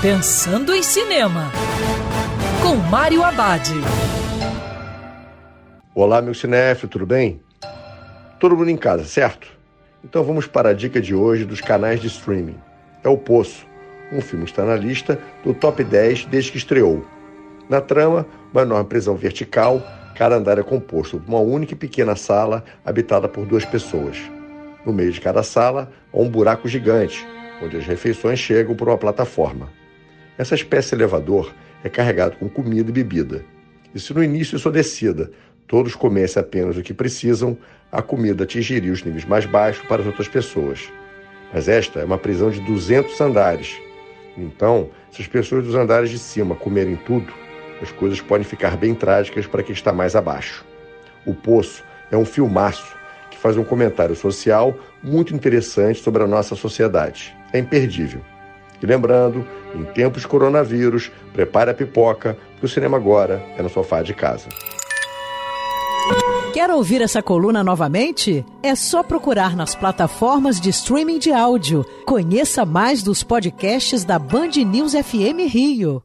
Pensando em Cinema, com Mário Abad. Olá, meu cinéfilo, tudo bem? Todo mundo em casa, certo? Então vamos para a dica de hoje dos canais de streaming. É O Poço, um filme está na lista do top 10 desde que estreou. Na trama, uma enorme prisão vertical, cada andar é composto por uma única e pequena sala habitada por duas pessoas. No meio de cada sala, há um buraco gigante, onde as refeições chegam por uma plataforma. Essa espécie elevador é carregado com comida e bebida. E se no início sua descida todos comessem apenas o que precisam, a comida atingiria os níveis mais baixos para as outras pessoas. Mas esta é uma prisão de 200 andares. Então, se as pessoas dos andares de cima comerem tudo, as coisas podem ficar bem trágicas para quem está mais abaixo. O Poço é um filmaço que faz um comentário social muito interessante sobre a nossa sociedade. É imperdível. E lembrando, em tempos de coronavírus, prepare a pipoca, porque o cinema agora é no sofá de casa. Quer ouvir essa coluna novamente? É só procurar nas plataformas de streaming de áudio. Conheça mais dos podcasts da Band News FM Rio.